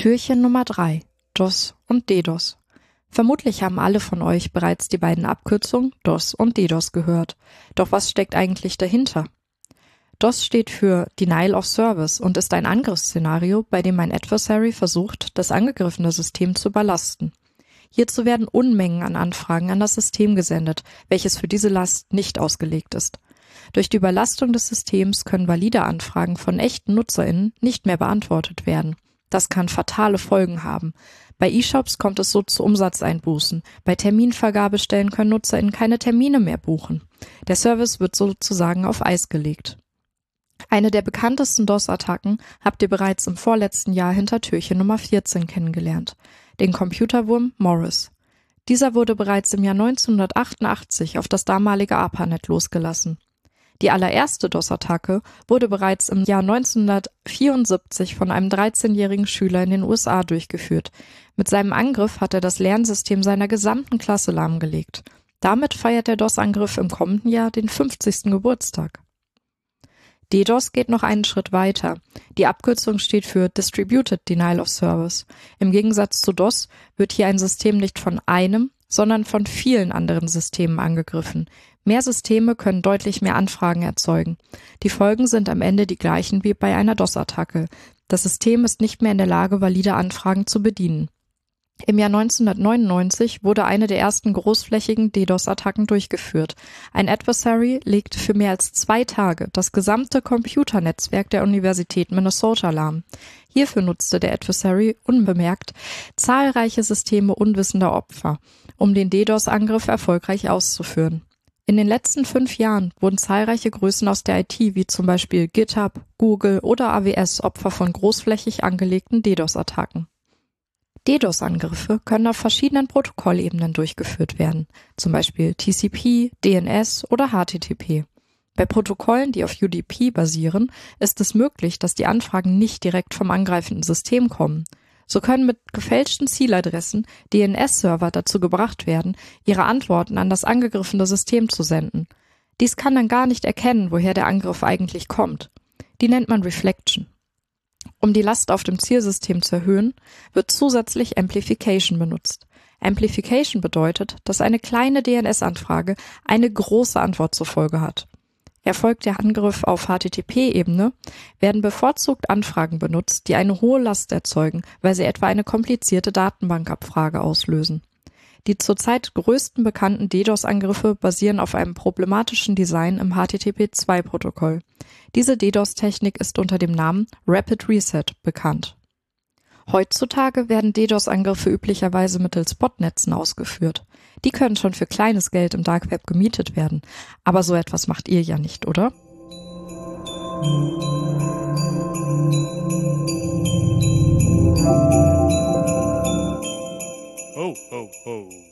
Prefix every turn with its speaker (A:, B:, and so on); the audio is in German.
A: Türchen Nummer 3. DOS und DDoS. Vermutlich haben alle von euch bereits die beiden Abkürzungen DOS und DDoS gehört. Doch was steckt eigentlich dahinter? DOS steht für Denial of Service und ist ein Angriffsszenario, bei dem ein Adversary versucht, das angegriffene System zu überlasten. Hierzu werden Unmengen an Anfragen an das System gesendet, welches für diese Last nicht ausgelegt ist. Durch die Überlastung des Systems können valide Anfragen von echten NutzerInnen nicht mehr beantwortet werden. Das kann fatale Folgen haben. Bei E-Shops kommt es so zu Umsatzeinbußen. Bei Terminvergabestellen können NutzerInnen keine Termine mehr buchen. Der Service wird sozusagen auf Eis gelegt. Eine der bekanntesten DOS-Attacken habt ihr bereits im vorletzten Jahr hinter Türchen Nummer 14 kennengelernt. Den Computerwurm Morris. Dieser wurde bereits im Jahr 1988 auf das damalige ARPANET losgelassen. Die allererste DOS-Attacke wurde bereits im Jahr 1974 von einem 13-jährigen Schüler in den USA durchgeführt. Mit seinem Angriff hat er das Lernsystem seiner gesamten Klasse lahmgelegt. Damit feiert der DOS-Angriff im kommenden Jahr den 50. Geburtstag. DDoS geht noch einen Schritt weiter. Die Abkürzung steht für Distributed Denial of Service. Im Gegensatz zu DOS wird hier ein System nicht von einem, sondern von vielen anderen Systemen angegriffen. Mehr Systeme können deutlich mehr Anfragen erzeugen. Die Folgen sind am Ende die gleichen wie bei einer DOS-Attacke. Das System ist nicht mehr in der Lage, valide Anfragen zu bedienen. Im Jahr 1999 wurde eine der ersten großflächigen DDoS-Attacken durchgeführt. Ein Adversary legte für mehr als zwei Tage das gesamte Computernetzwerk der Universität Minnesota lahm. Hierfür nutzte der Adversary unbemerkt zahlreiche Systeme unwissender Opfer, um den DDoS-Angriff erfolgreich auszuführen. In den letzten fünf Jahren wurden zahlreiche Größen aus der IT, wie zum Beispiel GitHub, Google oder AWS, Opfer von großflächig angelegten DDoS-Attacken. DDoS-Angriffe können auf verschiedenen Protokollebenen durchgeführt werden, zum Beispiel TCP, DNS oder HTTP. Bei Protokollen, die auf UDP basieren, ist es möglich, dass die Anfragen nicht direkt vom angreifenden System kommen, so können mit gefälschten Zieladressen DNS-Server dazu gebracht werden, ihre Antworten an das angegriffene System zu senden. Dies kann dann gar nicht erkennen, woher der Angriff eigentlich kommt. Die nennt man Reflection. Um die Last auf dem Zielsystem zu erhöhen, wird zusätzlich Amplification benutzt. Amplification bedeutet, dass eine kleine DNS-Anfrage eine große Antwort zur Folge hat. Erfolgt der Angriff auf HTTP-Ebene, werden bevorzugt Anfragen benutzt, die eine hohe Last erzeugen, weil sie etwa eine komplizierte Datenbankabfrage auslösen. Die zurzeit größten bekannten DDoS-Angriffe basieren auf einem problematischen Design im HTTP2-Protokoll. Diese DDoS-Technik ist unter dem Namen Rapid Reset bekannt. Heutzutage werden DDoS-Angriffe üblicherweise mittels Botnetzen ausgeführt. Die können schon für kleines Geld im Dark Web gemietet werden. Aber so etwas macht ihr ja nicht, oder? ho.